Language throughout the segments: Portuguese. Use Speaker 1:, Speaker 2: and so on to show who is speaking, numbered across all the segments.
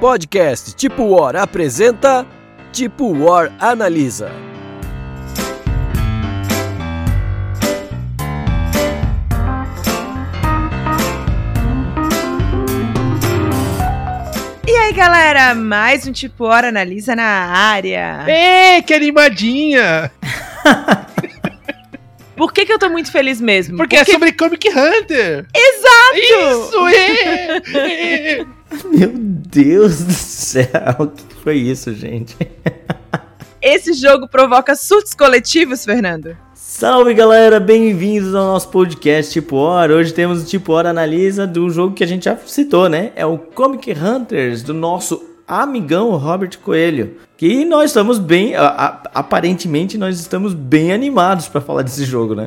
Speaker 1: Podcast Tipo War apresenta Tipo War Analisa.
Speaker 2: E aí, galera, mais um Tipo Hora Analisa na área.
Speaker 3: Ê, que animadinha!
Speaker 2: Por que, que eu tô muito feliz mesmo?
Speaker 3: Porque, é sobre Comic Hunter!
Speaker 2: Exato!
Speaker 3: Isso, é! é.
Speaker 4: Meu Deus do céu, o que foi isso, gente?
Speaker 2: Esse jogo provoca surtos coletivos, Fernando.
Speaker 4: Salve galera, bem-vindos ao nosso podcast Tipo Hora. Hoje temos o Tipo Hora Analisa do jogo que a gente já citou, né? É o Comic Hunters, do nosso amigão Robert Coelho. Que nós estamos bem, a- a- aparentemente nós estamos bem animados pra falar desse jogo, né?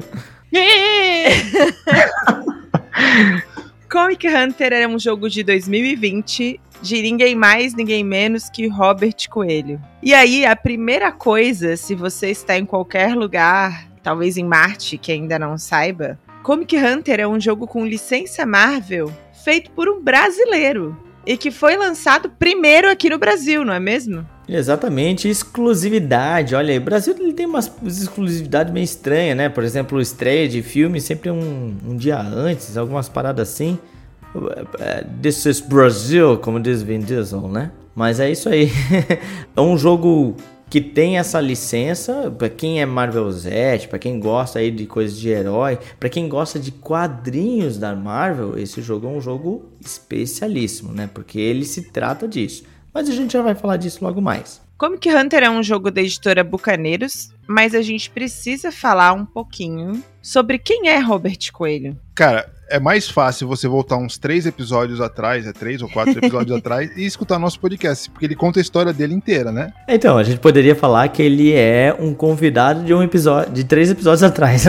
Speaker 2: Comic Hunter é um jogo de 2020 de ninguém mais, ninguém menos que Robert Coelho. E aí, a primeira coisa, se você está em qualquer lugar, talvez em Marte, que ainda não saiba, Comic Hunter é um jogo com licença Marvel feito por um brasileiro e que foi lançado primeiro aqui no Brasil, não é mesmo?
Speaker 4: Exatamente, exclusividade. Olha aí, o Brasil ele tem umas exclusividades meio estranhas, né? Por exemplo, estreia de filme sempre um, um dia antes, algumas paradas assim. É, This is Brazil, como diz Vin Diesel, né? Mas é isso aí. é um jogo que tem essa licença para quem é Marvelzete, para quem gosta aí de coisas de herói, para quem gosta de quadrinhos da Marvel, esse jogo é um jogo especialíssimo, né? Porque ele se trata disso. Mas a gente já vai falar disso logo mais.
Speaker 2: Comic Hunter é um jogo da editora Bucaneiros, mas a gente precisa falar um pouquinho sobre quem é Robert Coelho.
Speaker 3: Cara, é mais fácil você voltar uns três episódios atrás, é três ou quatro episódios atrás, e escutar nosso podcast, porque ele conta a história dele inteira, né?
Speaker 4: Então, a gente poderia falar que ele é um convidado de um episódio, de três episódios atrás.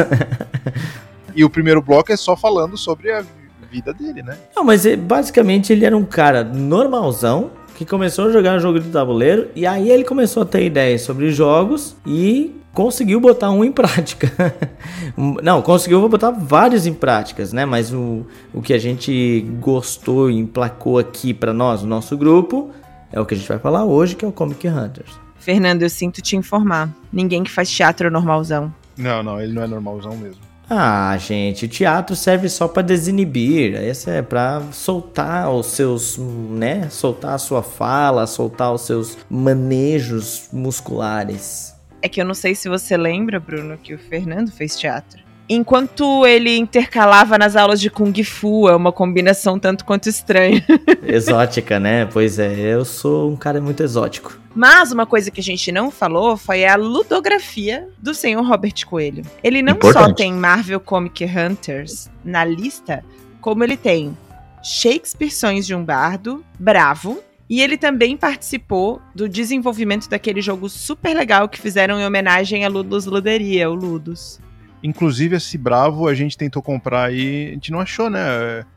Speaker 3: E o primeiro bloco é só falando sobre a vida dele, né?
Speaker 4: Não, mas é, basicamente ele era um cara normalzão que começou a jogar jogo de tabuleiro e aí ele começou a ter ideias sobre jogos e conseguiu botar um em prática. Não, conseguiu botar vários em práticas, né? Mas o, o que a gente gostou e emplacou aqui pra nós, o nosso grupo, é o que a gente vai falar hoje, que é o Comic Hunters.
Speaker 2: Fernando, eu sinto te informar. Ninguém que faz teatro é normalzão.
Speaker 3: Não, não, ele não é normalzão mesmo.
Speaker 4: Ah, gente, o teatro serve só pra desinibir. Esse é pra soltar os seus, né? Soltar a sua fala, soltar os seus manejos musculares.
Speaker 2: É que eu não sei se você lembra, Bruno, que o Fernando fez teatro. Enquanto ele intercalava nas aulas de Kung Fu, é uma combinação tanto quanto estranha.
Speaker 4: Exótica, né? Pois é, eu sou um cara muito exótico.
Speaker 2: Mas uma coisa que a gente não falou foi a ludografia do senhor Robert Coelho. Ele não só
Speaker 5: Importante.
Speaker 2: tem Marvel Comic Hunters na lista, como ele tem Shakespeare Sonhos de um Bardo, Bravo, e ele também participou do desenvolvimento daquele jogo super legal que fizeram em homenagem a Ludus Luderia, o Ludus.
Speaker 3: Inclusive, esse Bravo a gente tentou comprar e a gente não achou, né?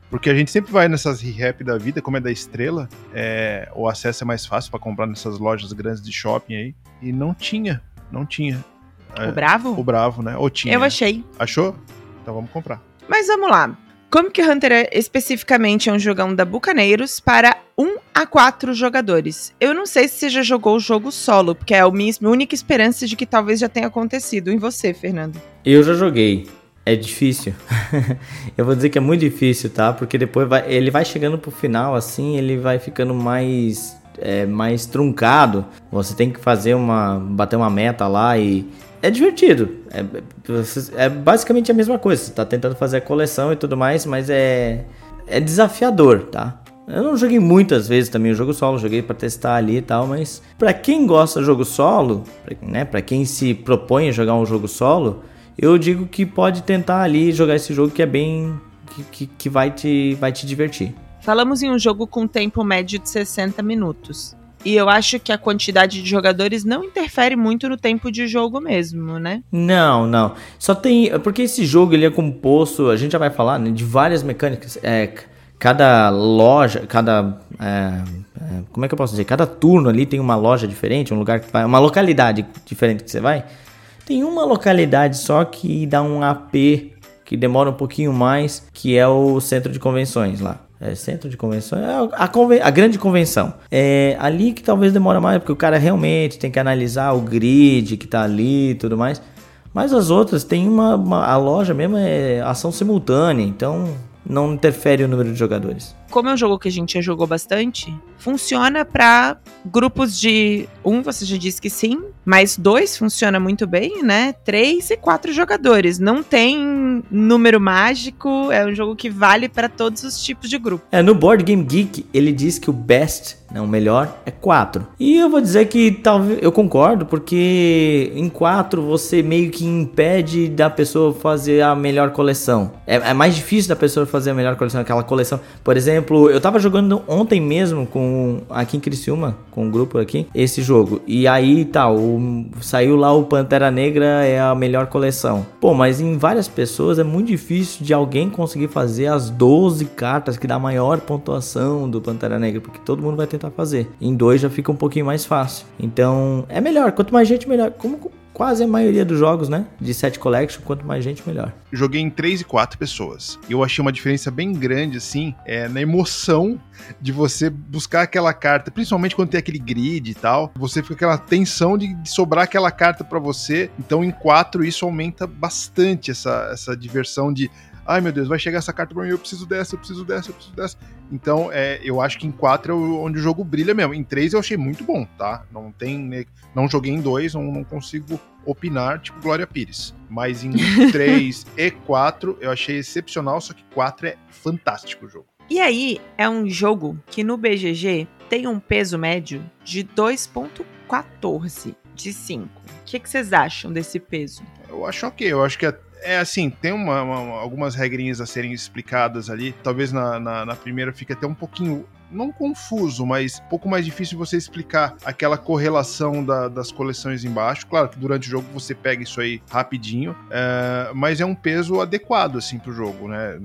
Speaker 3: Porque a gente sempre vai nessas re-rap da vida, como é da Estrela, é, o acesso é mais fácil pra comprar nessas lojas grandes de shopping aí. E não tinha, não tinha. É,
Speaker 2: O Bravo?
Speaker 3: O Bravo, né? Ou tinha.
Speaker 2: Eu achei.
Speaker 3: Achou? Então vamos comprar.
Speaker 2: Mas vamos lá. Comic Hunter é, especificamente é um jogão da Bucaneiros para 1 a 4 jogadores. Eu não sei se você já jogou o jogo solo, porque é a minha única esperança de que talvez já tenha acontecido. Em você, Fernando.
Speaker 4: Eu já joguei. É difícil. eu vou dizer que é muito difícil, tá? Porque depois vai- ele vai chegando pro final, assim, ele vai ficando mais, é, mais truncado. Você tem que fazer uma. bater uma meta lá e. É divertido. É, é basicamente a mesma coisa. Você tá tentando fazer a coleção e tudo mais, mas é. É desafiador, tá? Eu não joguei muitas vezes também o jogo solo, joguei pra testar ali e tal, mas pra quem gosta de jogo solo, né, para quem se propõe a jogar um jogo solo, eu digo que pode tentar ali jogar esse jogo que é bem que, que, que vai te vai te divertir.
Speaker 2: Falamos em um jogo com tempo médio de 60 minutos. E eu acho que a quantidade de jogadores não interfere muito no tempo de jogo mesmo, né?
Speaker 4: Não, não. Só tem. Porque esse jogo ele é composto, a gente já vai falar, né, de várias mecânicas. É, cada loja, cada. é, é, como é que eu posso dizer? Cada turno ali tem uma loja diferente, um lugar que vai. Uma localidade diferente que você vai. Tem uma localidade só que dá um AP que demora um pouquinho mais, que é o centro de convenções lá. É, centro de convenções, é a, conven a grande convenção. É ali que talvez demora mais, porque o cara realmente tem que analisar o grid que tá ali e tudo mais. Mas as outras tem uma, uma, A loja mesmo é ação simultânea, então não interfere o número de jogadores.
Speaker 2: Como é um jogo que a gente já jogou bastante, funciona para grupos de um, você já disse que sim, mas dois funciona muito bem, né? Três e quatro jogadores. Não tem número mágico, é um jogo que vale para todos os tipos de grupo.
Speaker 4: É, no Board Game Geek, ele diz que o best, né, o melhor, é quatro. E eu vou dizer que talvez eu concordo, porque em quatro você meio que impede da pessoa fazer a melhor coleção. É, é mais difícil da pessoa fazer a melhor coleção, aquela coleção. Por exemplo, eu tava jogando ontem mesmo com aqui em Criciúma, com um grupo aqui, esse jogo. E aí tá, o, saiu lá o Pantera Negra é a melhor coleção. Pô, mas em várias pessoas é muito difícil de alguém conseguir fazer as 12 cartas que dá a maior pontuação do Pantera Negra, porque todo mundo vai tentar fazer. Em dois já fica um pouquinho mais fácil. Então, é melhor, quanto mais gente melhor. Como quase a maioria dos jogos, né? De set collection, quanto mais gente, melhor.
Speaker 3: Joguei em 3 e 4 pessoas. Eu achei uma diferença bem grande, assim, é, na emoção de você buscar aquela carta, principalmente quando tem aquele grid e tal. Você fica com aquela tensão de, de sobrar aquela carta para você. Então, em 4, isso aumenta bastante essa, essa diversão de ai meu Deus, vai chegar essa carta pra mim, eu preciso dessa, eu preciso dessa, eu preciso dessa. Então, é, eu acho que em 4 é onde o jogo brilha mesmo. Em 3 eu achei muito bom, tá? Não tem. Né, não joguei em 2, não, não consigo opinar, tipo Glória Pires. Mas em 3 e 4 eu achei excepcional, só que 4 é fantástico o jogo.
Speaker 2: E aí, é um jogo que no BGG tem um peso médio de 2,14 de 5. O que, que vocês acham desse peso?
Speaker 3: Eu acho ok, eu acho que é é assim, tem uma, uma, algumas regrinhas a serem explicadas ali. Talvez na, na, na, primeira fique até um pouquinho. Não confuso, mas um pouco mais difícil você explicar aquela correlação da, das coleções embaixo. Claro que durante o jogo você pega isso aí rapidinho, é, mas é um peso adequado assim pro jogo, né?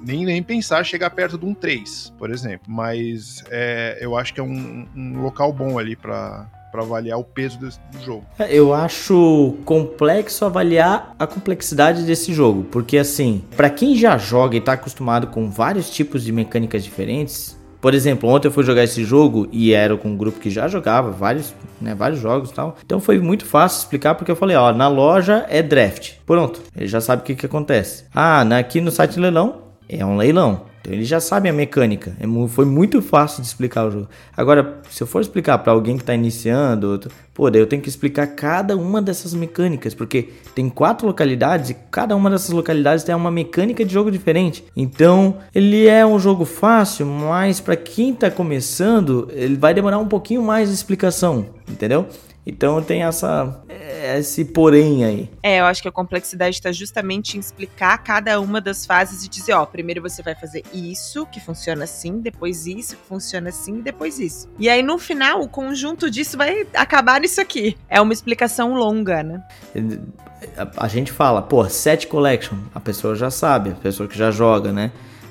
Speaker 3: Nem, nem pensar chegar perto de um 3, por exemplo. Mas é, eu acho que é um, um local bom ali para para avaliar o peso desse, do jogo.
Speaker 4: É, eu acho complexo avaliar a complexidade desse jogo, porque assim, para quem já joga e tá acostumado com vários tipos de mecânicas diferentes, por exemplo, ontem eu fui jogar esse jogo e era com um grupo que já jogava vários, né, vários jogos e tal. Então foi muito fácil explicar porque eu falei, ó, na loja é draft. Pronto, ele já sabe o que que acontece. Ah, aqui no site leilão é um leilão. Então eles já sabem a mecânica. É foi muito fácil de explicar o jogo. Agora, se eu for explicar para alguém que está iniciando, pô, daí eu tenho que explicar cada uma dessas mecânicas, porque tem quatro localidades e cada uma dessas localidades tem uma mecânica de jogo diferente. Então, ele é um jogo fácil, mas para quem está começando, ele vai demorar um pouquinho mais de explicação, entendeu? Então tem essa esse porém aí.
Speaker 2: É, eu acho que a complexidade está justamente em explicar cada uma das fases e dizer, ó, primeiro você vai fazer isso, que funciona assim, depois isso, que funciona assim, depois isso. E aí, no final, o conjunto disso vai acabar nisso aqui. É uma explicação longa, né?
Speaker 4: A, a gente fala, pô, set collection, a pessoa já sabe, a pessoa que já joga, né?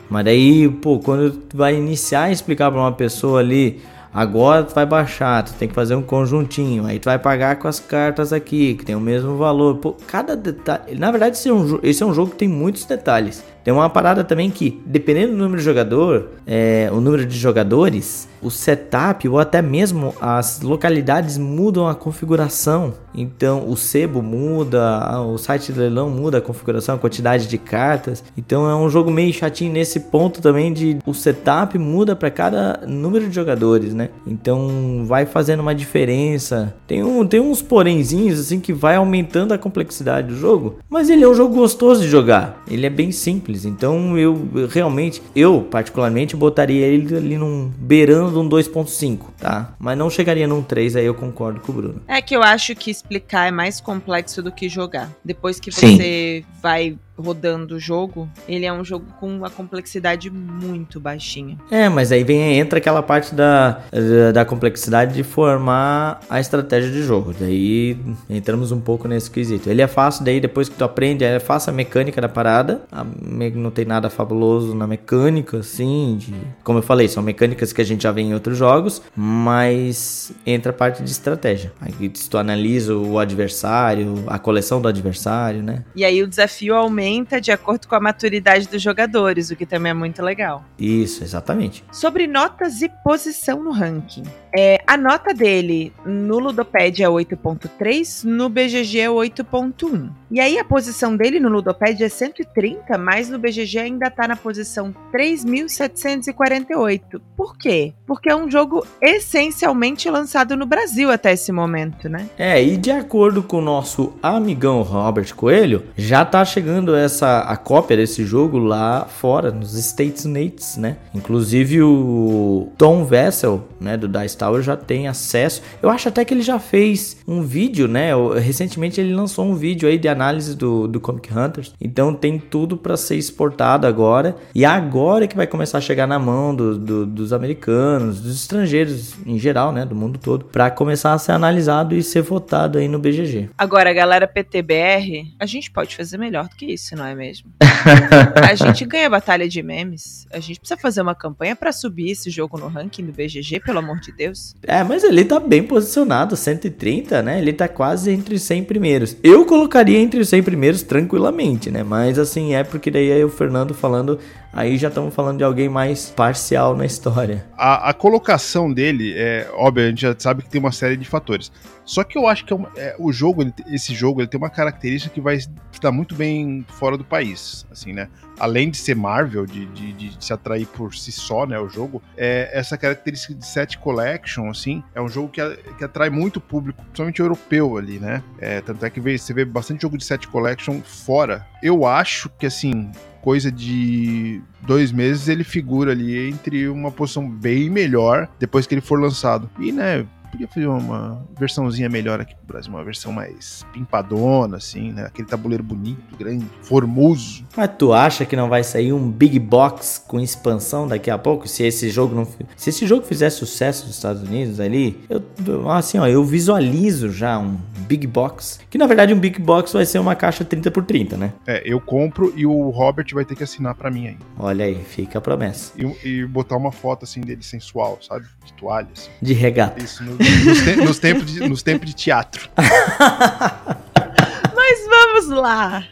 Speaker 4: Mas daí, pô, quando vai iniciar a explicar para uma pessoa ali, Agora tu vai baixar, tu tem que fazer um conjuntinho, aí tu vai pagar com as cartas aqui, que tem o mesmo valor. Pô, cada detalhe. Na verdade, esse é, um, esse é um jogo que tem muitos detalhes. Tem uma parada também que, dependendo do número de jogador, é, o número de jogadores, o setup ou até mesmo as localidades mudam a configuração. Então o sebo muda, o site de leilão muda a configuração, a quantidade de cartas. Então é um jogo meio chatinho nesse ponto também de o setup muda para cada número de jogadores, né? Então vai fazendo uma diferença. Tem, um, tem uns porémzinhos assim que vai aumentando a complexidade do jogo, mas ele é um jogo gostoso de jogar. Ele é bem simples. Então eu, realmente, eu particularmente botaria ele ali num beirando de um 2.5, tá? Mas não chegaria num 3, aí eu concordo com o Bruno.
Speaker 2: É que eu acho que explicar é mais complexo do que jogar. Depois que você Sim. vai rodando o jogo, ele é um jogo com uma complexidade muito baixinha.
Speaker 4: É, mas aí vem entra aquela parte da, da, da complexidade de formar a estratégia de jogo. Daí entramos um pouco nesse quesito. Ele é fácil, daí depois que tu aprende, é fácil a mecânica da parada. A, não tem nada fabuloso na mecânica, assim. De, como eu falei, são mecânicas que a gente já vê em outros jogos, mas entra a parte de estratégia. Aí se tu analisa o adversário, a coleção do adversário, né?
Speaker 2: E aí o desafio aumenta aumenta de acordo com a maturidade dos jogadores, o que também é muito legal.
Speaker 4: Isso, exatamente.
Speaker 2: Sobre notas e posição no ranking. É, a nota dele no Ludopad é 8.3, no BGG é 8.1. E aí a posição dele no Ludopad é 130, mas no BGG ainda tá na posição 3.748. Por quê? Porque é um jogo essencialmente lançado no Brasil até esse momento, né?
Speaker 4: É, e de acordo com o nosso amigão Robert Coelho, já tá chegando essa a cópia desse jogo lá fora, nos States Unidos, né? Inclusive o Tom Vessel, né, do Dice Tower já tem acesso. Eu acho até que ele já fez um vídeo, né? Recentemente ele lançou um vídeo aí de análise do, do Comic Hunters. Então tem tudo para ser exportado agora. E agora que vai começar a chegar na mão do, do, dos americanos, dos estrangeiros em geral, né? Do mundo todo, para começar a ser analisado e ser votado aí no BGG.
Speaker 2: Agora, galera PTBR, a gente pode fazer melhor do que isso, não é mesmo? a gente ganha batalha de memes. A gente precisa fazer uma campanha para subir esse jogo no ranking do BGG, pelo amor de Deus.
Speaker 4: É, mas ele tá bem posicionado, 130, né? Ele tá quase entre os 100 primeiros. Eu colocaria entre os 100 primeiros tranquilamente, né? Mas assim, é porque daí é o Fernando falando aí já estamos falando de alguém mais parcial na história.
Speaker 3: A, a, colocação dele, é óbvio, a gente já sabe que tem uma série de fatores. Só que eu acho que é é, o jogo, ele, esse jogo, ele tem uma característica que vai estar muito bem fora do país, assim, né? Além de ser Marvel, de, de, de se atrair por si só, né, o jogo, é, essa característica de set collection, assim, é um jogo que, que atrai muito público, principalmente europeu ali, né? É, tanto é que vê, você vê bastante jogo de set collection fora. Eu acho que, assim, coisa de dois meses ele figura ali entre uma posição bem melhor depois que ele for lançado. E, né, podia fazer uma versãozinha melhor aqui pro Brasil, uma versão mais pimpadona, assim, né? Aquele tabuleiro bonito, grande, formoso.
Speaker 4: Mas tu acha que não vai sair um Big Box com expansão daqui a pouco? Se esse jogo não. Se esse jogo fizer sucesso nos Estados Unidos ali, eu assim, ó, eu visualizo já um Big Box. Que na verdade um Big Box vai ser uma caixa 30 por 30, né?
Speaker 3: É, eu compro e o Robert vai ter que assinar para mim aí.
Speaker 4: Olha aí, fica a promessa.
Speaker 3: E, e, botar uma foto assim dele sensual, sabe? De toalha. Assim.
Speaker 4: De regata.
Speaker 3: Isso, no, nos, te, nos, tempos de, nos tempos de teatro.
Speaker 2: Mas vamos lá.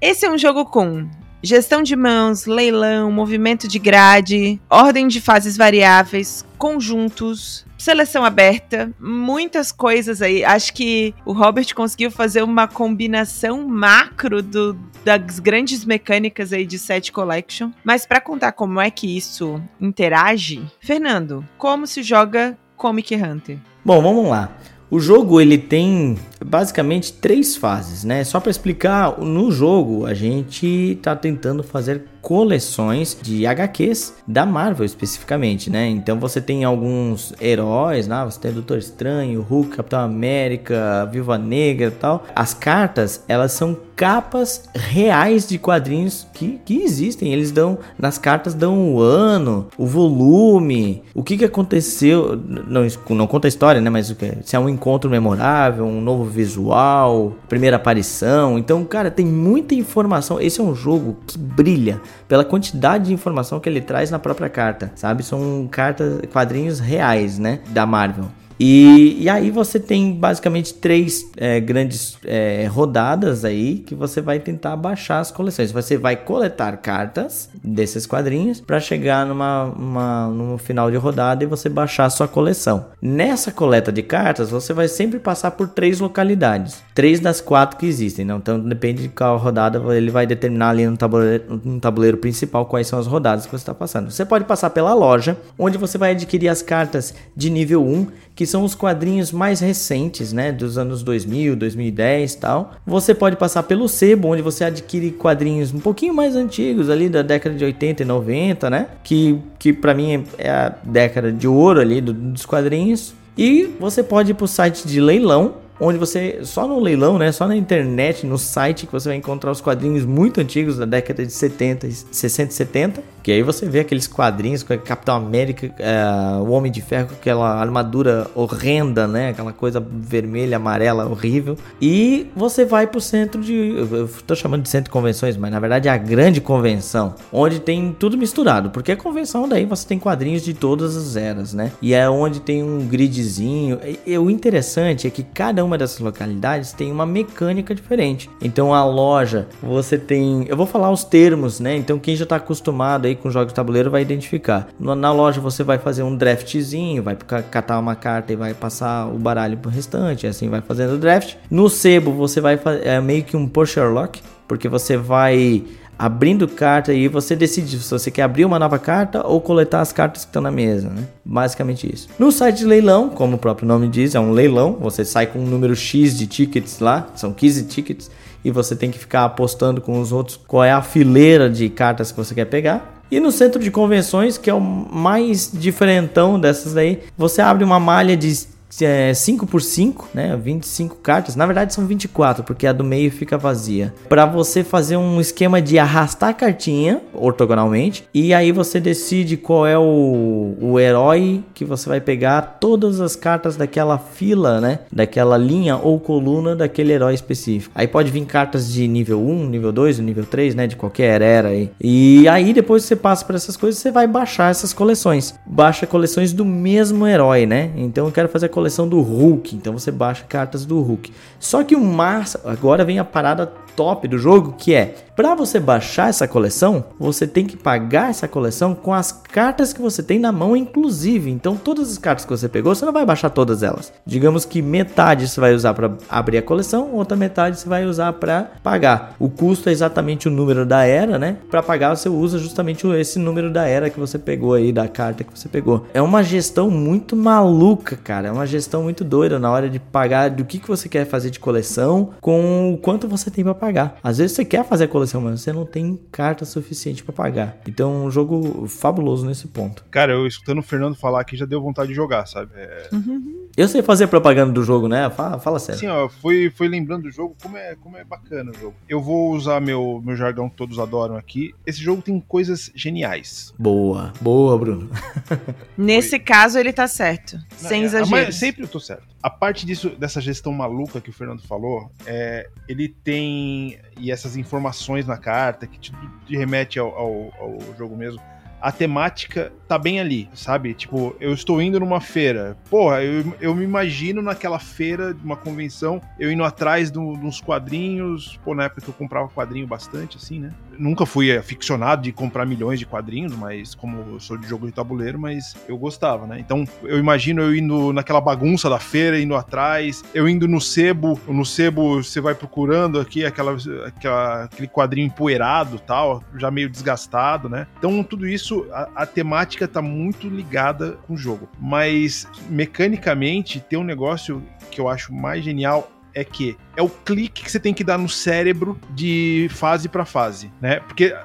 Speaker 2: Esse é um jogo com gestão de mãos, leilão, movimento de grade, ordem de fases variáveis, conjuntos, seleção aberta, muitas coisas aí. Acho que o Robert conseguiu fazer uma combinação macro do, das grandes mecânicas aí de set collection. Mas para contar como é que isso interage, Fernando, como se joga Comic Hunter?
Speaker 4: Bom, vamos lá. O jogo ele tem basicamente três fases, né? Só para explicar, no jogo a gente tá tentando fazer coleções de HQs da Marvel especificamente, né? Então você tem alguns heróis, né? Você tem Doutor Estranho, Hulk, Capitão América, Viva Negra tal. As cartas, elas são capas reais de quadrinhos que, que existem. Eles dão, nas cartas dão o ano, o volume, o que que aconteceu, não, não conta a história, né? Mas se é um encontro memorável, um novo visual, primeira aparição. Então, cara, tem muita informação. Esse é um jogo que brilha pela quantidade de informação que ele traz na própria carta, sabe? São cartas, quadrinhos reais, né? Da Marvel. E, e aí você tem basicamente três é, grandes é, rodadas aí que você vai tentar baixar as coleções. Você vai coletar cartas desses quadrinhos para chegar numa, uma, no final de rodada e você baixar a sua coleção. Nessa coleta de cartas, você vai sempre passar por três localidades. Três das quatro que existem. Não? Então depende de qual rodada ele vai determinar ali no tabuleiro, no tabuleiro principal quais são as rodadas que você está passando. Você pode passar pela loja, onde você vai adquirir as cartas de nível 1 que são os quadrinhos mais recentes, né, dos anos 2000, 2010 tal. Você pode passar pelo sebo, onde você adquire quadrinhos um pouquinho mais antigos, ali da década de 80 e 90, né, que, que para mim é a década de ouro ali do, dos quadrinhos. E você pode ir para o site de leilão, onde você, só no leilão, né, só na internet, no site, que você vai encontrar os quadrinhos muito antigos da década de 70, 60 e 70 Que aí você vê aqueles quadrinhos com a Capitão América, é, o Homem de Ferro com aquela armadura horrenda, né? Aquela coisa vermelha, amarela, horrível. E você vai pro centro de. Eu tô chamando de centro de convenções, mas na verdade é a grande convenção, onde tem tudo misturado. Porque a convenção daí você tem quadrinhos de todas as eras, né? E é onde tem um gridzinho. E, o interessante é que cada uma dessas localidades tem uma mecânica diferente. Então a loja, você tem. Eu vou falar os termos, né? Então quem já tá acostumado aí com jogos de tabuleiro vai identificar. Na loja você vai fazer um draftzinho, vai catar uma carta e vai passar o baralho pro restante, assim vai fazendo o draft. No sebo você vai é meio que um pusher lock, porque você vai abrindo carta e você decide se você quer abrir uma nova carta ou coletar as cartas que estão na mesa, né? Basicamente isso. No site de leilão, como o próprio nome diz, é um leilão. Você sai com um número X de tickets lá, são 15 tickets, e você tem que ficar apostando com os outros qual é a fileira de cartas que você quer pegar. E no centro de convenções, que é o mais diferentão dessas daí, você abre uma malha de é 5 por 5, né? 25 cartas. Na verdade são 24, porque a do meio fica vazia. Para você fazer um esquema de arrastar a cartinha ortogonalmente e aí você decide qual é o, o herói que você vai pegar todas as cartas daquela fila, né? Daquela linha ou coluna daquele herói específico. Aí pode vir cartas de nível 1, nível 2, nível 3, né? De qualquer era aí. E aí depois você passa por essas coisas, você vai baixar essas coleções. Baixa coleções do mesmo herói, né? Então eu quero fazer a coleção do Hulk, então você baixa cartas do Hulk. Só que o Mars, agora vem a parada top do jogo, que é para você baixar essa coleção, você tem que pagar essa coleção com as cartas que você tem na mão, inclusive. Então, todas as cartas que você pegou, você não vai baixar todas elas. Digamos que metade você vai usar para abrir a coleção, outra metade você vai usar para pagar. O custo é exatamente o número da era, né? Para pagar, você usa justamente esse número da era que você pegou aí, da carta que você pegou. É uma gestão muito maluca, cara. É uma gestão muito doida na hora de pagar do que, que você quer fazer de coleção com o quanto você tem para pagar. Às vezes você quer fazer a coleção, mas você não tem carta suficiente para pagar. Então, é um jogo fabuloso nesse ponto.
Speaker 3: Cara, eu escutando o Fernando falar aqui já deu vontade de jogar, sabe? É...
Speaker 4: Uhum. Eu sei fazer propaganda do jogo, né? Fala, fala sério.
Speaker 3: Sim, ó, fui, fui lembrando do jogo, como é, como é bacana o jogo. Eu vou usar meu, meu jargão que todos adoram aqui. Esse jogo tem coisas geniais.
Speaker 4: Boa, boa, Bruno.
Speaker 2: Nesse Foi... caso, ele tá certo. Não, sem é, exagero.
Speaker 3: Sempre eu tô certo. A parte disso, dessa gestão maluca que o Fernando falou, é, ele tem. E essas informações na carta que te, te remete ao, ao, ao jogo mesmo a temática tá bem ali, sabe? Tipo, eu estou indo numa feira. Porra, eu, eu me imagino naquela feira, de uma convenção, eu indo atrás do, dos quadrinhos. Pô, na época eu comprava quadrinho bastante, assim, né? Nunca fui aficionado de comprar milhões de quadrinhos, mas como eu sou de jogo de tabuleiro, mas eu gostava, né? Então eu imagino eu indo naquela bagunça da feira, indo atrás, eu indo no sebo, no sebo você vai procurando aqui aquela, aquela aquele quadrinho empoeirado tal, já meio desgastado, né? Então tudo isso isso, a, a, temática tá muito ligada com o jogo. Mas, mecanicamente, tem um negócio que eu acho mais genial é que é o clique que você tem que dar no cérebro de fase para fase, né? Porque,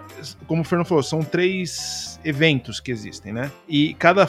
Speaker 3: como o Fernando falou, são três eventos que existem, né? E cada,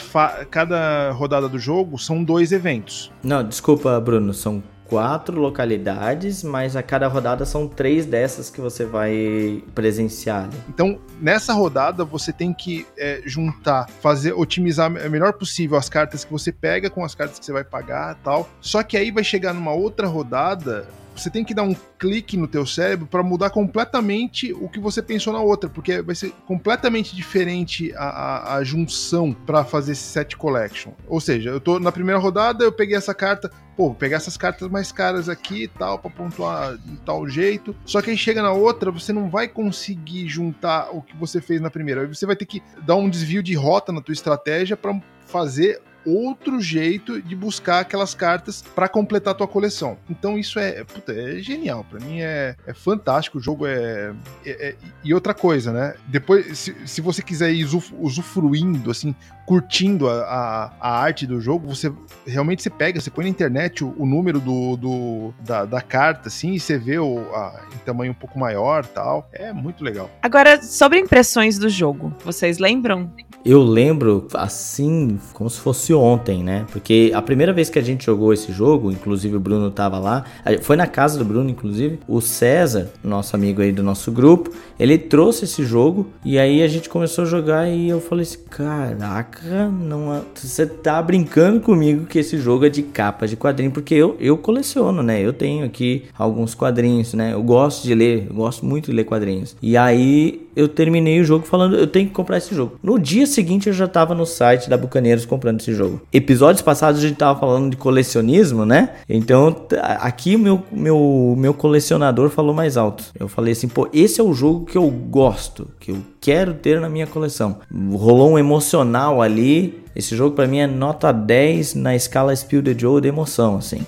Speaker 3: cada rodada do jogo são dois eventos.
Speaker 4: Não, desculpa, Bruno, são quatro localidades, mas a cada rodada são três dessas que você vai presenciar.
Speaker 3: Então, nessa rodada, você tem que é, juntar, fazer, otimizar o melhor possível as cartas que você pega com as cartas que você vai pagar tal. Só que aí vai chegar numa outra rodada você tem que dar um clique no teu cérebro para mudar completamente o que você pensou na outra, porque vai ser completamente diferente a, a, a junção para fazer esse set collection. Ou seja, eu tô na primeira rodada, eu peguei essa carta, pô, vou pegar essas cartas mais caras aqui e tal, para pontuar de tal jeito. Só que aí chega na outra, você não vai conseguir juntar o que você fez na primeira. Aí você vai ter que dar um desvio de rota na tua estratégia para fazer outro jeito de buscar aquelas cartas para completar a tua coleção. Então isso é, puta, é genial. Para mim é, é fantástico. O jogo é, é, é, E outra coisa, né? Depois, se, se você quiser ir usufruindo, assim, curtindo a, a, a, arte do jogo, você realmente você pega, você põe na internet o, o número do, do da, da, carta, assim, e você vê o, a, em tamanho um pouco maior tal. É muito legal.
Speaker 2: Agora, sobre impressões do jogo, vocês lembram?
Speaker 4: Eu lembro, assim, como se fosse ontem, né? Porque a primeira vez que a gente jogou esse jogo, inclusive o Bruno tava lá, foi na casa do Bruno, inclusive, o César, nosso amigo aí do nosso grupo, ele trouxe esse jogo e aí a gente começou a jogar e eu falei assim, caraca, não, você tá brincando comigo que esse jogo é de capa de quadrinho, porque eu, eu coleciono, né? Eu tenho aqui alguns quadrinhos, né? Eu gosto de ler, eu gosto muito de ler quadrinhos. E aí eu terminei o jogo falando, eu tenho que comprar esse jogo. No dia seguinte eu já tava no site da Bucaneiros comprando esse jogo. Episódios passados a gente tava falando de colecionismo, né? Então aqui meu, meu, meu colecionador falou mais alto. Eu falei assim, pô, esse é o jogo que eu gosto, que eu quero ter na minha coleção. Rolou um emocional ali. Esse jogo para mim é nota 10 na escala Spill the Joe de emoção, assim.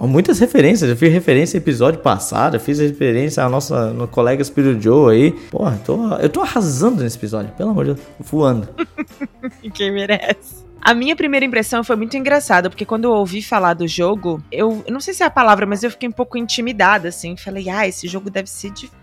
Speaker 4: Muitas referências, eu fiz referência ao episódio passado, eu fiz referência à nossa no colega Spirit Joe aí. Porra, tô, eu tô arrasando nesse episódio, pelo amor de Deus, voando.
Speaker 2: Quem merece. A minha primeira impressão foi muito engraçada, porque quando eu ouvi falar do jogo, eu, eu não sei se é a palavra, mas eu fiquei um pouco intimidada, assim. Falei, ah, esse jogo deve ser difícil,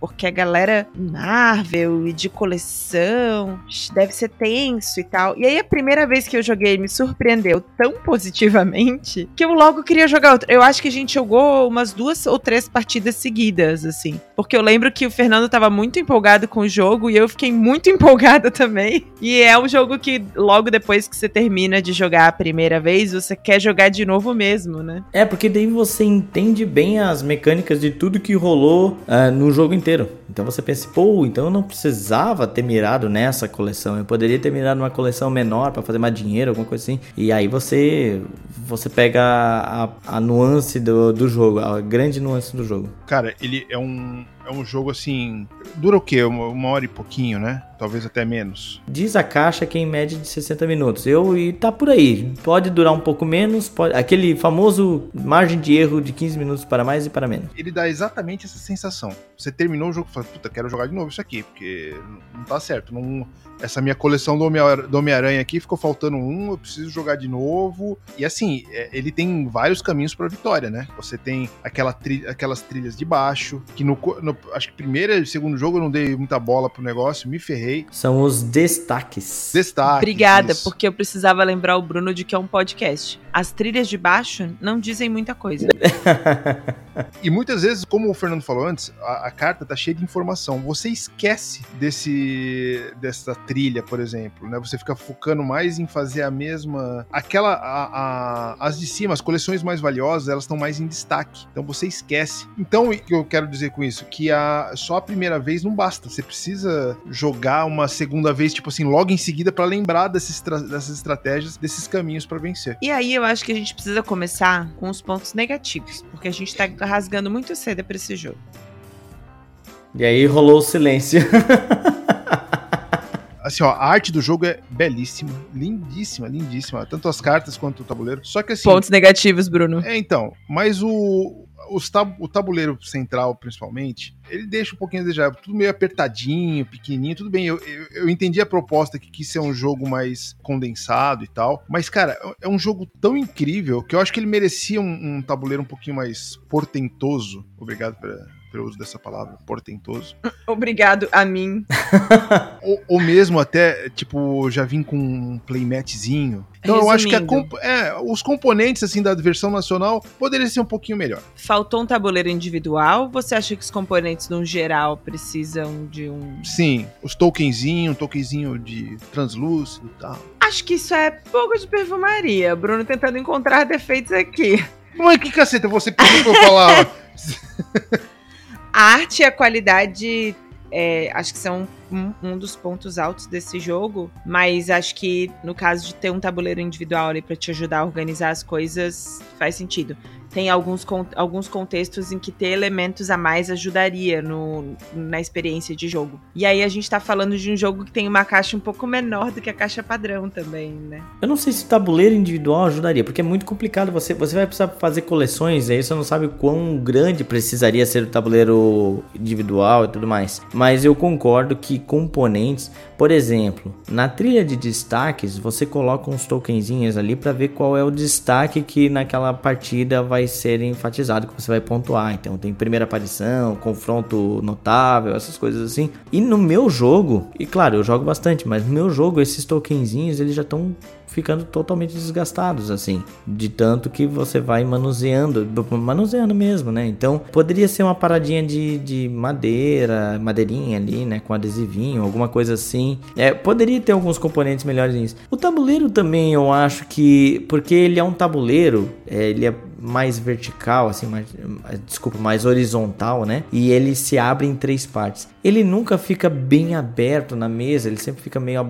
Speaker 2: porque a galera Marvel e de coleção deve ser tenso e tal. E aí a primeira vez que eu joguei me surpreendeu tão positivamente que eu logo queria jogar outro. Eu acho que a gente jogou umas duas ou três partidas seguidas, assim. Porque eu lembro que o Fernando tava muito empolgado com o jogo e eu fiquei muito empolgada também. E é um jogo que logo depois depois que você termina de jogar a primeira vez, você quer jogar de novo mesmo, né?
Speaker 4: É, porque daí você entende bem as mecânicas de tudo que rolou uh, no jogo inteiro. Então você pensa, pô, então eu não precisava ter mirado nessa coleção. Eu poderia ter mirado numa coleção menor para fazer mais dinheiro, alguma coisa assim. E aí você você pega a, a nuance do, do jogo, a grande nuance do jogo.
Speaker 3: Cara, ele é um, é um jogo assim. Dura o quê? Uma, hora e pouquinho, né? Talvez até menos.
Speaker 4: Diz a caixa que é em média de 60 minutos. Eu e tá por aí. Pode durar um pouco menos. Pode, aquele famoso margem de erro de 15 minutos para mais e para menos.
Speaker 3: Ele dá exatamente essa sensação. Você terminou o jogo e fala, puta, quero jogar de novo isso aqui, porque não tá certo. Não, essa minha coleção do Homem-Aranha aqui ficou faltando um, eu preciso jogar de novo. E assim, é, ele tem vários caminhos para vitória, né? Você tem aquela trilha, aquelas trilhas de baixo, que no, no acho que primeiro e segundo jogo eu não dei muita bola pro negócio, me ferrei.
Speaker 4: São os destaques.
Speaker 3: Destaques.
Speaker 2: Obrigada, isso. porque eu precisava lembrar o Bruno de que é um podcast. As trilhas de baixo não dizem muita coisa.
Speaker 3: e muitas vezes, como o Fernando falou antes, a, a, carta tá cheia de informação. Você esquece desse dessa trilha, por exemplo, né? Você fica focando mais em fazer a mesma, aquela a, a, as de cima, as coleções mais valiosas, elas estão mais em destaque. Então você esquece. Então, o que eu quero dizer com isso, que a só a primeira vez não basta. Você precisa jogar uma segunda vez, tipo assim, logo em seguida para lembrar dessas estratégias, desses caminhos para vencer.
Speaker 2: E aí eu acho que a gente precisa começar com os pontos negativos, porque a gente tá rasgando muito cedo para esse jogo.
Speaker 4: E aí rolou o silêncio.
Speaker 3: assim, ó, a arte do jogo é belíssima, lindíssima, lindíssima, tanto as cartas quanto o tabuleiro. Só que assim,
Speaker 2: pontos negativos, Bruno.
Speaker 3: É, então, mas o tab o tabuleiro central, principalmente, ele deixa um pouquinho desejar. Tudo meio apertadinho, pequenininho, tudo bem. Eu, eu, eu, entendi a proposta que quis ser um jogo mais condensado e tal. Mas, cara, é um jogo tão incrível que eu acho que ele merecia um, um tabuleiro um pouquinho mais portentoso. Obrigado pela pelo uso dessa palavra, portentoso.
Speaker 2: Obrigado a mim.
Speaker 3: ou, ou, mesmo até, tipo, já vim com um playmatzinho. Então Resumindo. eu acho que comp é, os componentes assim da versão nacional poderiam ser um pouquinho melhor.
Speaker 2: Faltou um tabuleiro individual? Você acha que os componentes no geral precisam de um
Speaker 3: Sim, os tokenzinho, um tokenzinho de translúcido e tal.
Speaker 2: Acho que isso é pouco de perfumaria. Bruno tentando encontrar defeitos aqui.
Speaker 3: Mas que caceta, você pediu pra eu falar.
Speaker 2: A arte e a qualidade é, acho que são um, um, dos pontos altos desse jogo, mas acho que no caso de ter um tabuleiro individual ali para te ajudar a organizar as coisas, faz sentido tem alguns, alguns contextos em que ter elementos a mais ajudaria no, na experiência de jogo. E aí a gente tá falando de um jogo que tem uma caixa um pouco menor do que a caixa padrão também, né?
Speaker 4: Eu não sei se o tabuleiro individual ajudaria, porque é muito complicado. Você, você vai precisar fazer coleções, aí você não sabe quão grande precisaria ser o tabuleiro individual e tudo mais. Mas eu concordo que componentes Por exemplo, na trilha de destaques, você coloca uns tokenzinhos ali para ver qual é o destaque que naquela partida vai ser enfatizado, que você vai pontuar. Então tem primeira aparição, confronto notável, essas coisas assim. E no meu jogo, e claro, eu jogo bastante, mas no meu jogo esses tokenzinhos eles já estão ficando totalmente desgastados, assim, de tanto que você vai manuseando, manuseando mesmo, né? Então, poderia ser uma paradinha de, de madeira, madeirinha ali, né, com adesivinho, alguma coisa assim. É, poderia ter alguns componentes melhores nisso. O tabuleiro também, eu acho que, porque ele é um tabuleiro, é, ele é mais vertical, assim, mais, desculpa, mais horizontal, né? E ele se abre em três partes. Ele nunca fica bem aberto na mesa, ele sempre fica meio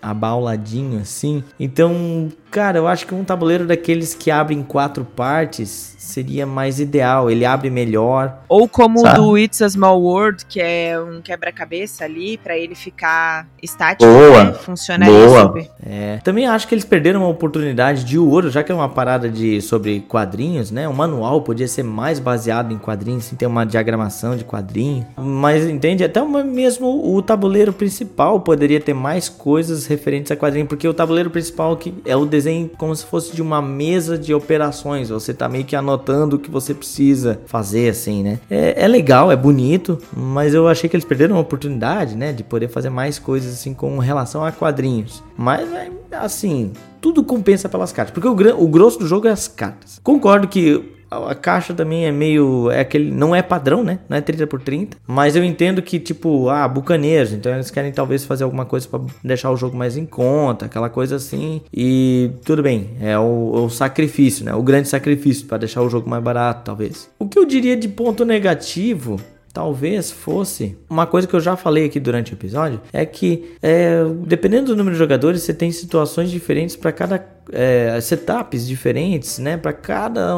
Speaker 4: abauladinho assim. Então, Cara, eu acho que um tabuleiro daqueles que abre em quatro partes seria mais ideal. Ele abre melhor.
Speaker 2: Ou como o do It's a Small World, que é um quebra-cabeça ali, para ele ficar estático,
Speaker 4: boa,
Speaker 2: né? Funcionaria
Speaker 4: boa.
Speaker 2: super.
Speaker 4: É. Também acho que eles perderam uma oportunidade de ouro, já que é uma parada de sobre quadrinhos, né? O manual podia ser mais baseado em quadrinhos, sem ter uma diagramação de quadrinho. Mas entende? Até mesmo o tabuleiro principal poderia ter mais coisas referentes a quadrinho, porque o tabuleiro principal que é o desenho como se fosse de uma mesa de operações. Você tá meio que anotando o que você precisa fazer, assim, né? É, é legal, é bonito, mas eu achei que eles perderam uma oportunidade, né? De poder fazer mais coisas, assim, com relação a quadrinhos. Mas, assim, tudo compensa pelas cartas. Porque o, o grosso do jogo é as cartas. Concordo que a caixa também é meio. É aquele. Não é padrão, né? Não é 30 por 30. Mas eu entendo que, tipo, ah, bucaneiros. Então eles querem talvez fazer alguma coisa para deixar o jogo mais em conta, aquela coisa assim. E tudo bem. É o, o sacrifício, né? O grande sacrifício para deixar o jogo mais barato, talvez. O que eu diria de ponto negativo talvez fosse uma coisa que eu já falei aqui durante o episódio é que é, dependendo do número de jogadores você tem situações diferentes para cada é, setups diferentes né para cada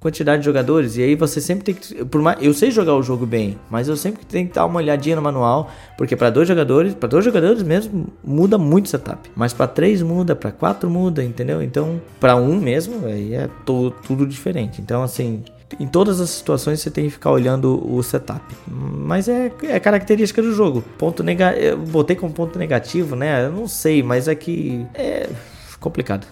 Speaker 4: quantidade de jogadores. E aí você sempre tem que. Por mais, eu sei jogar o jogo bem, mas eu sempre tenho que dar uma olhadinha no manual. Porque para dois jogadores, para dois jogadores mesmo, muda muito o setup. Mas para três muda, para quatro muda, entendeu? Então, para um mesmo, aí é tudo diferente. Então, assim. Em todas as situações você tem que ficar olhando o setup. Mas é, é característica do jogo. Ponto negativo. Eu botei como ponto negativo, né? Eu não sei, mas é que. É complicado.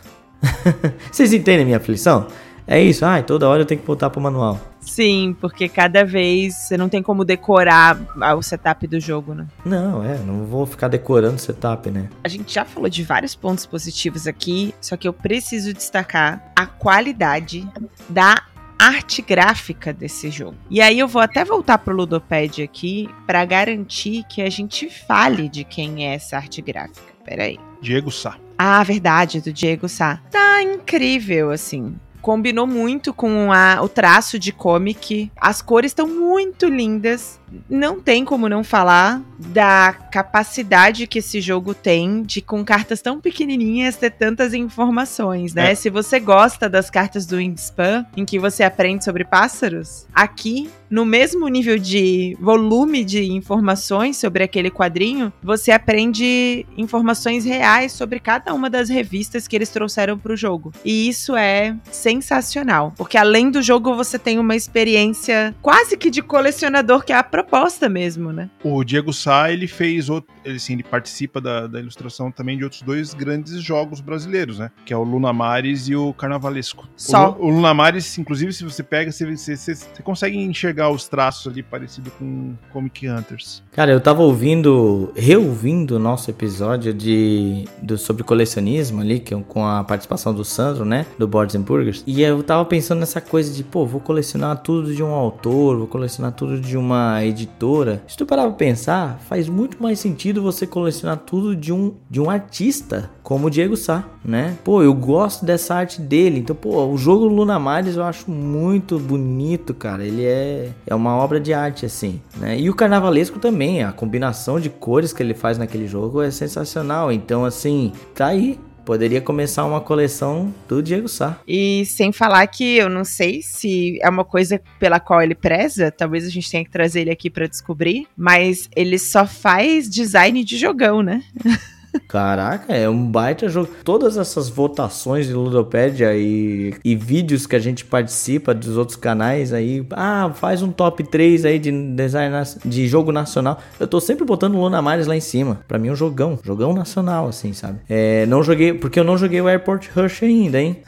Speaker 4: Vocês entendem a minha aflição? É isso, ai, toda hora eu tenho que voltar pro manual.
Speaker 2: Sim, porque cada vez você não tem como decorar o setup do jogo, né?
Speaker 4: Não, é, não vou ficar decorando o setup, né?
Speaker 2: A gente já falou de vários pontos positivos aqui, só que eu preciso destacar a qualidade da arte gráfica desse jogo. E aí eu vou até voltar pro Ludopad aqui para garantir que a gente fale de quem é essa arte gráfica. Peraí.
Speaker 3: Diego Sá.
Speaker 2: Ah, verdade, do Diego Sá. Tá incrível, assim combinou muito com a, o traço de comic. As cores estão muito lindas. Não tem como não falar da capacidade que esse jogo tem de, com cartas tão pequenininhas, ter tantas informações, né? É. Se você gosta das cartas do Wingspan, em que você aprende sobre pássaros, aqui no mesmo nível de volume de informações sobre aquele quadrinho, você aprende informações reais sobre cada uma das revistas que eles trouxeram para o jogo. E isso é sensacional, porque além do jogo você tem uma experiência quase que de colecionador, que é a proposta mesmo, né?
Speaker 3: O Diego Sá, ele fez outro, ele, assim, ele participa da, da ilustração também de outros dois grandes jogos brasileiros, né? Que é o Luna Mares e o Carnavalesco.
Speaker 2: Só.
Speaker 3: O, o Luna Mares, inclusive, se você pega, você, você, você, você consegue enxergar enxergar os traços ali parecido com Comic Hunters.
Speaker 4: Cara, eu tava ouvindo, reouvindo o nosso episódio de do, sobre colecionismo ali, que é com a participação do Sandro, né? Do Boards and Burgers. E eu tava pensando nessa coisa de, pô, vou colecionar tudo de um autor, vou colecionar tudo de uma editora. Se tu parar pra pensar, faz muito mais sentido você colecionar tudo de um, de um artista, como o Diego Sá, né? Pô, eu gosto dessa arte dele. Então, pô, o jogo Luna Mares eu acho muito bonito, cara. Ele é é, uma obra de arte, assim, né? E o carnavalesco também, a combinação de cores que ele faz naquele jogo é sensacional. Então, assim, tá aí. Poderia começar uma coleção do Diego Sá.
Speaker 2: E sem falar que eu não sei se é uma coisa pela qual ele preza, talvez a gente tenha que trazer ele aqui para descobrir, mas ele só faz design de jogão, né?
Speaker 4: Caraca, é um baita jogo. Todas essas votações de Ludopédia e, e vídeos que a gente participa dos outros canais aí, ah, faz um top 3 aí de design de jogo nacional. Eu tô sempre botando Luna Mares lá em cima. Pra mim é um jogão, jogão nacional, assim, sabe? É, não joguei, porque eu não joguei o Airport Rush ainda, hein?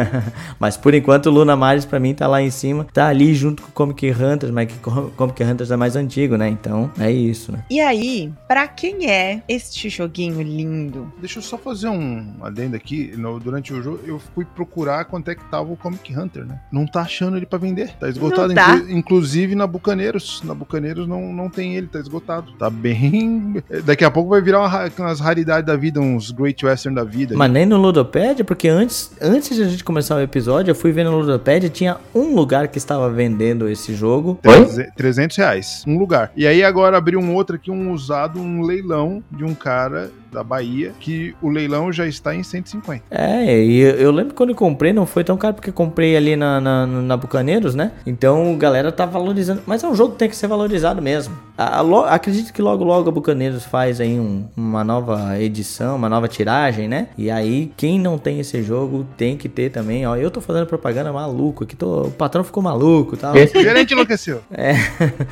Speaker 4: Mas por enquanto o Luna Mares pra mim tá lá em cima, tá ali junto com o Comic Hunters, mas que Comic Hunters é mais antigo, né? Então é isso, né?
Speaker 2: E aí, pra quem é este joguinho lindo?
Speaker 3: Deixa eu só fazer um adendo aqui. No, durante o jogo, eu fui procurar quanto é que tava o Comic Hunter, né? Não tá achando ele pra vender. Tá esgotado. Tá. Inclu inclusive na Bucaneiros. Na Bucaneiros não, não tem ele, tá esgotado. Tá bem. Daqui a pouco vai virar uma, umas raridades da vida, uns Great Western da vida.
Speaker 4: Mas nem no Ludopédia, porque antes, antes de a gente começar o episódio, eu fui ver no Ludopédia, tinha um lugar que estava vendendo esse jogo.
Speaker 3: Oi? 300 reais. Um lugar. E aí agora abriu um outro aqui, um usado, um leilão de um cara da Bahia, que o leilão já está em 150.
Speaker 4: É, e eu lembro quando eu comprei, não foi tão caro, porque comprei ali na, na, na Bucaneiros, né? Então a galera tá valorizando. Mas é um jogo que tem que ser valorizado mesmo. A, a, acredito que logo logo a Bucaneiros faz aí um, uma nova edição, uma nova tiragem, né? E aí, quem não tem esse jogo tem que ter também. Ó, eu tô fazendo propaganda maluco aqui, tô, o patrão ficou maluco e tal. O
Speaker 3: gerente enlouqueceu.
Speaker 4: É.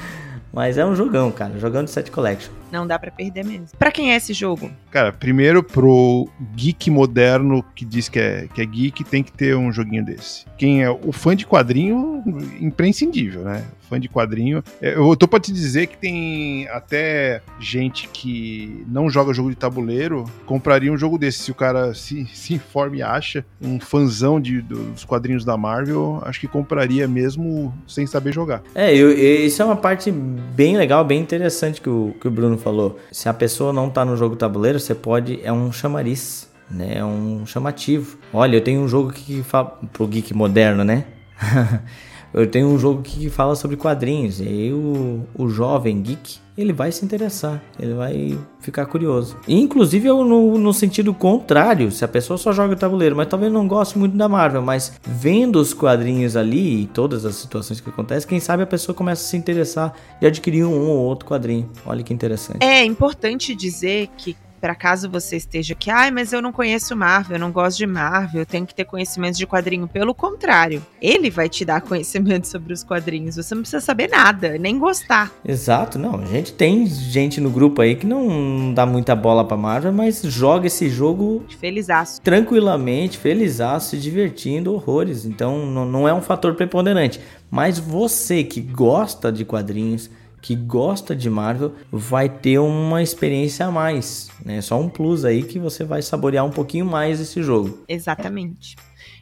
Speaker 4: Mas é um jogão, cara. Jogão de set collection.
Speaker 2: Não dá para perder mesmo. Pra quem é esse jogo?
Speaker 3: Cara, primeiro pro geek moderno que diz que é, que é geek, tem que ter um joguinho desse. Quem é o fã de quadrinho, imprescindível, né? Fã de quadrinho. É, eu tô pra te dizer que tem até gente que não joga jogo de tabuleiro, compraria um jogo desse. Se o cara se, se informa e acha, um fãzão de, dos quadrinhos da Marvel, acho que compraria mesmo sem saber jogar.
Speaker 4: É, eu, isso é uma parte bem legal, bem interessante que o, que o Bruno falou. Se a pessoa não tá no jogo tabuleiro, você pode. É um chamariz, né? É um chamativo. Olha, eu tenho um jogo que fala. Pro geek moderno, né? eu tenho um jogo que fala sobre quadrinhos. E aí o, o jovem geek ele vai se interessar, ele vai ficar curioso. inclusive no, no, sentido contrário, se a pessoa só joga o tabuleiro, mas talvez não goste muito da Marvel, mas vendo os quadrinhos ali e todas as situações que acontecem, quem sabe a pessoa começa a se interessar e adquirir um ou outro quadrinho. Olha que interessante.
Speaker 2: É importante dizer que para caso você esteja aqui, ai, mas eu não conheço Marvel, eu não gosto de Marvel, eu tenho que ter conhecimento de quadrinho. Pelo contrário, ele vai te dar conhecimento sobre os quadrinhos. Você não precisa saber nada, nem gostar.
Speaker 4: Exato, não. A gente tem gente no grupo aí que não dá muita bola pra Marvel, mas joga esse jogo
Speaker 2: felizaço.
Speaker 4: Tranquilamente, felizaço, se divertindo horrores. Então não é um fator preponderante. Mas você que gosta de quadrinhos, que gosta de Marvel vai ter uma experiência a mais, né? Só um plus aí que você vai saborear um pouquinho mais esse jogo.
Speaker 2: Exatamente.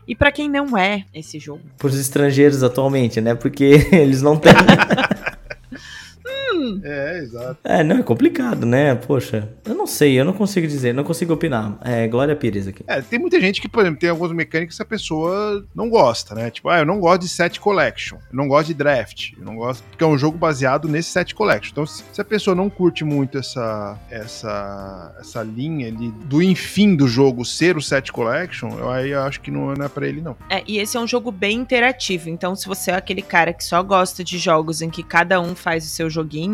Speaker 2: E para quem não é esse jogo?
Speaker 4: Para os estrangeiros atualmente, né? Porque eles não têm
Speaker 3: É, exato.
Speaker 4: É, não, é complicado, né? Poxa, eu não sei, eu não consigo dizer, não consigo opinar. É, Glória Pires aqui.
Speaker 3: É, tem muita gente que, por exemplo, tem algumas mecânicas que a pessoa não gosta, né? Tipo, ah, eu não gosto de set collection, eu não gosto de draft, eu não gosto, porque é um jogo baseado nesse set collection. Então, se a pessoa não curte muito essa essa essa linha ali do enfim do jogo ser o set collection, eu aí acho que não é para ele não.
Speaker 2: É, e esse é um jogo bem interativo. Então, se você é aquele cara que só gosta de jogos em que cada um faz o seu joguinho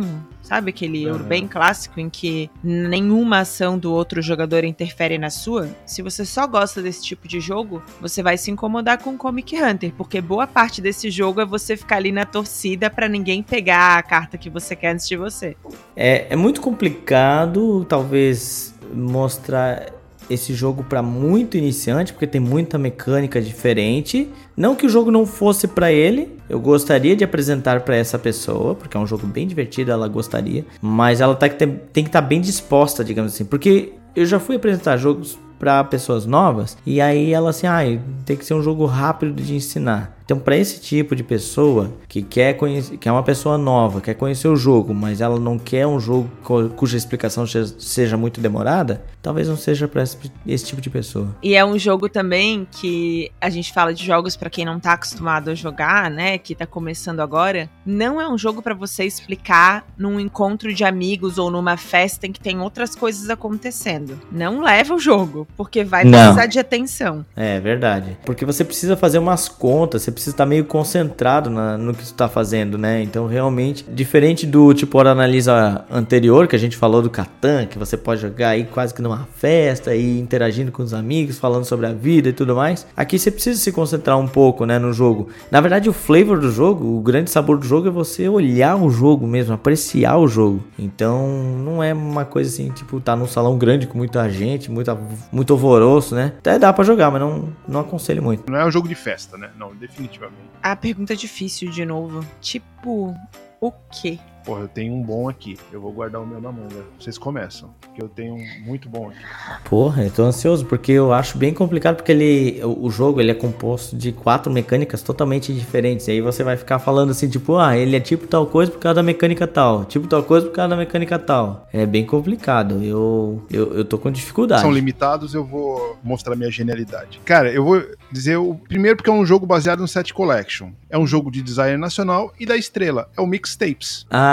Speaker 2: sabe? Aquele uhum. bem clássico em que nenhuma ação do outro jogador interfere na sua. Se você só gosta desse tipo de jogo, você vai se incomodar com Comic Hunter, porque boa parte desse jogo é você ficar ali na torcida para ninguém pegar a carta que você quer antes de você.
Speaker 4: É, é muito complicado, talvez, mostrar esse jogo para muito iniciante, porque tem muita mecânica diferente. Não que o jogo não fosse para ele, eu gostaria de apresentar para essa pessoa, porque é um jogo bem divertido, ela gostaria, mas ela tá, tem, tem que estar tá bem disposta, digamos assim, porque eu já fui apresentar jogos para pessoas novas e aí ela assim, ah, tem que ser um jogo rápido de ensinar. Então, para esse tipo de pessoa que quer conhecer, que é uma pessoa nova, quer conhecer o jogo, mas ela não quer um jogo cuja explicação seja muito demorada, talvez não seja para esse, esse, tipo de pessoa.
Speaker 2: E é um jogo também que a gente fala de jogos para quem não tá acostumado a jogar, né, que tá começando agora, não é um jogo para você explicar num encontro de amigos ou numa festa em que tem outras coisas acontecendo. Não leva o jogo, porque vai precisar não. de atenção.
Speaker 4: É verdade. Porque você precisa fazer umas contas, você precisa precisa estar meio concentrado na, no que você está fazendo, né? Então, realmente, diferente do tipo hora analisa anterior, que a gente falou do Catan, que você pode jogar aí quase que numa festa e interagindo com os amigos, falando sobre a vida e tudo mais. Aqui você precisa se concentrar um pouco, né, no jogo. Na verdade, o flavor do jogo, o grande sabor do jogo é você olhar o jogo mesmo, apreciar o jogo. Então, não é uma coisa assim, tipo, tá num salão grande com muita gente, muita, muito alvoroço, né? Até dá para jogar, mas não, não aconselho muito.
Speaker 3: Não é um jogo de festa, né? Não, definitivamente.
Speaker 2: A pergunta é difícil de novo. Tipo, o quê?
Speaker 3: Porra, eu tenho um bom aqui. Eu vou guardar o meu na manga. Vocês começam, porque eu tenho um muito bom aqui.
Speaker 4: Porra, eu tô ansioso porque eu acho bem complicado porque ele, o, o jogo ele é composto de quatro mecânicas totalmente diferentes. E aí você vai ficar falando assim, tipo, ah, ele é tipo tal coisa por causa da mecânica tal, tipo tal coisa por causa da mecânica tal. É bem complicado. Eu, eu, eu tô com dificuldade.
Speaker 3: São limitados, eu vou mostrar minha genialidade. Cara, eu vou dizer o primeiro porque é um jogo baseado no Set Collection. É um jogo de design nacional e da estrela. É o Mixtapes.
Speaker 4: Ah,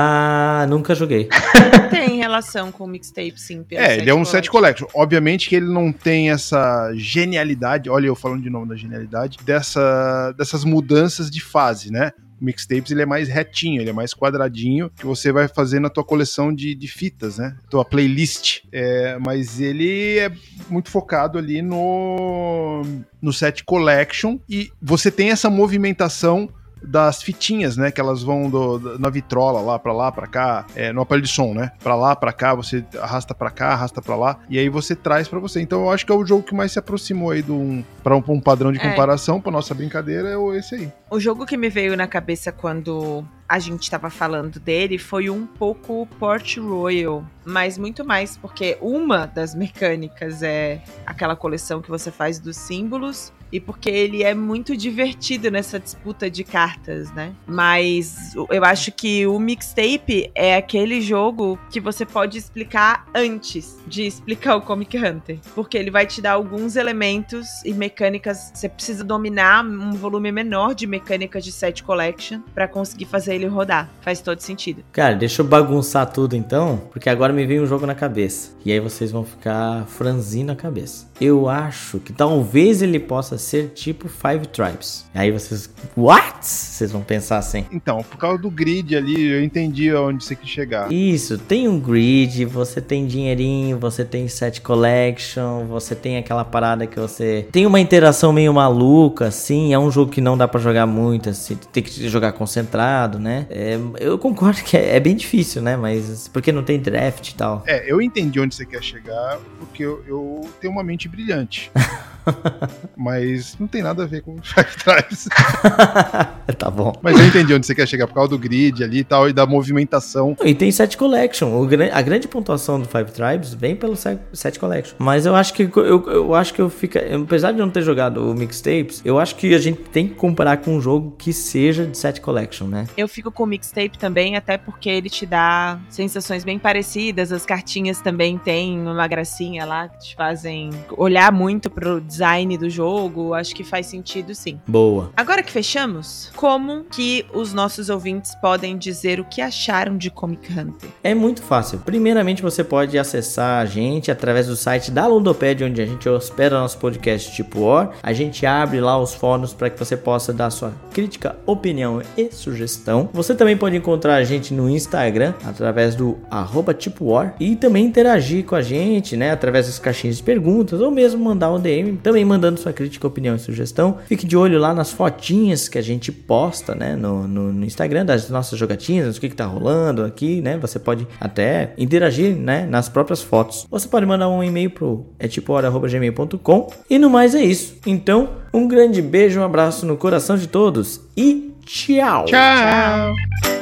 Speaker 4: nunca joguei.
Speaker 2: Tem relação com o mixtape, sim.
Speaker 3: É, ele é um
Speaker 2: set
Speaker 3: set collection. Obviamente que ele não tem essa genialidade, olha eu falando de novo da genialidade, dessa, dessas mudanças de fase, né? O Mixtapes ele é mais retinho, ele é mais quadradinho, que você vai fazer na tua coleção de, de fitas, né? Tua playlist. É, mas ele é muito focado ali no, no set collection e você tem essa movimentação das fitinhas, né? Que elas vão do- do- na vitrola lá pra lá, pra cá, é, no aparelho de som, né? Pra lá, pra cá, você arrasta pra cá, arrasta pra lá, e aí você traz pra você. Então eu acho que é o jogo que mais se aproximou aí de um, pra um, um padrão de
Speaker 2: É.
Speaker 3: comparação, pra nossa brincadeira, é o- esse aí.
Speaker 2: O jogo que me veio na cabeça quando a gente tava falando dele foi um pouco Port Royal, mas muito mais porque uma das mecânicas é aquela coleção que você faz dos símbolos e porque ele é muito divertido nessa disputa de cartas, né? Mas eu acho que o mixtape é aquele jogo que você pode explicar antes de explicar o Comic Hunter, porque ele vai te dar alguns elementos e mecânicas. Você precisa dominar um volume menor de mecânicas de set collection pra conseguir fazer ele rodar. Faz todo sentido.
Speaker 4: Cara, deixa eu bagunçar tudo então, porque agora me veio um jogo na cabeça. E aí vocês vão ficar franzindo a cabeça. Eu acho que talvez ele possa ser tipo Five Tribes. Aí vocês. What? Vocês vão pensar assim.
Speaker 3: Então, por causa do grid ali, eu entendi aonde você quis chegar.
Speaker 4: Isso, tem um grid, você tem dinheirinho, você tem set collection, você tem aquela parada que você tem uma interação meio maluca, assim, é um jogo que não dá pra jogar muito, assim, tem que jogar concentrado, né? É, eu concordo que é, é bem difícil, né? Mas porque não tem draft e tal.
Speaker 3: É, eu entendi onde você quer chegar, porque eu, eu tenho uma mente brilhante. Mas não tem nada a ver com Five Tribes.
Speaker 4: tá bom.
Speaker 3: Mas eu entendi onde você quer chegar, por causa do grid ali e tal, e da movimentação.
Speaker 4: E tem set collection. A grande pontuação do Five Tribes vem pelo set, collection. Mas eu acho que eu, eu acho que eu fica, apesar de eu não ter jogado o mixtapes, eu acho que a gente tem que comparar com um jogo que seja de set collection, né?
Speaker 2: Eu fico com o mixtape também, até porque ele te dá sensações bem parecidas. As cartinhas também têm uma gracinha lá que te fazem olhar muito pro design do jogo. Acho que faz sentido sim.
Speaker 4: Boa.
Speaker 2: Agora que fechamos, como que os nossos ouvintes podem dizer o que acharam de Comic Hunter?
Speaker 4: É muito fácil. Primeiramente, você pode acessar a gente através do site da Ludoped, onde a gente hospeda nosso podcast tipo War. A gente abre lá os fóruns para que você possa dar sua crítica, opinião e sugestão. Você também pode encontrar a gente no Instagram através do arroba tipo e também interagir com a gente, né, através das caixinhas de perguntas ou mesmo mandar um DM, também mandando sua crítica, opinião e sugestão. Fique de olho lá nas fotinhas que a gente posta, né, no, no, no Instagram das nossas jogatinas, o que, que tá rolando aqui, né? Você pode até interagir, né, nas próprias fotos. Você pode mandar um e-mail pro é tipo hora@gmail.com e no mais é isso. Então, um grande beijo, um abraço no coração de todos e tchau.
Speaker 3: Tchau!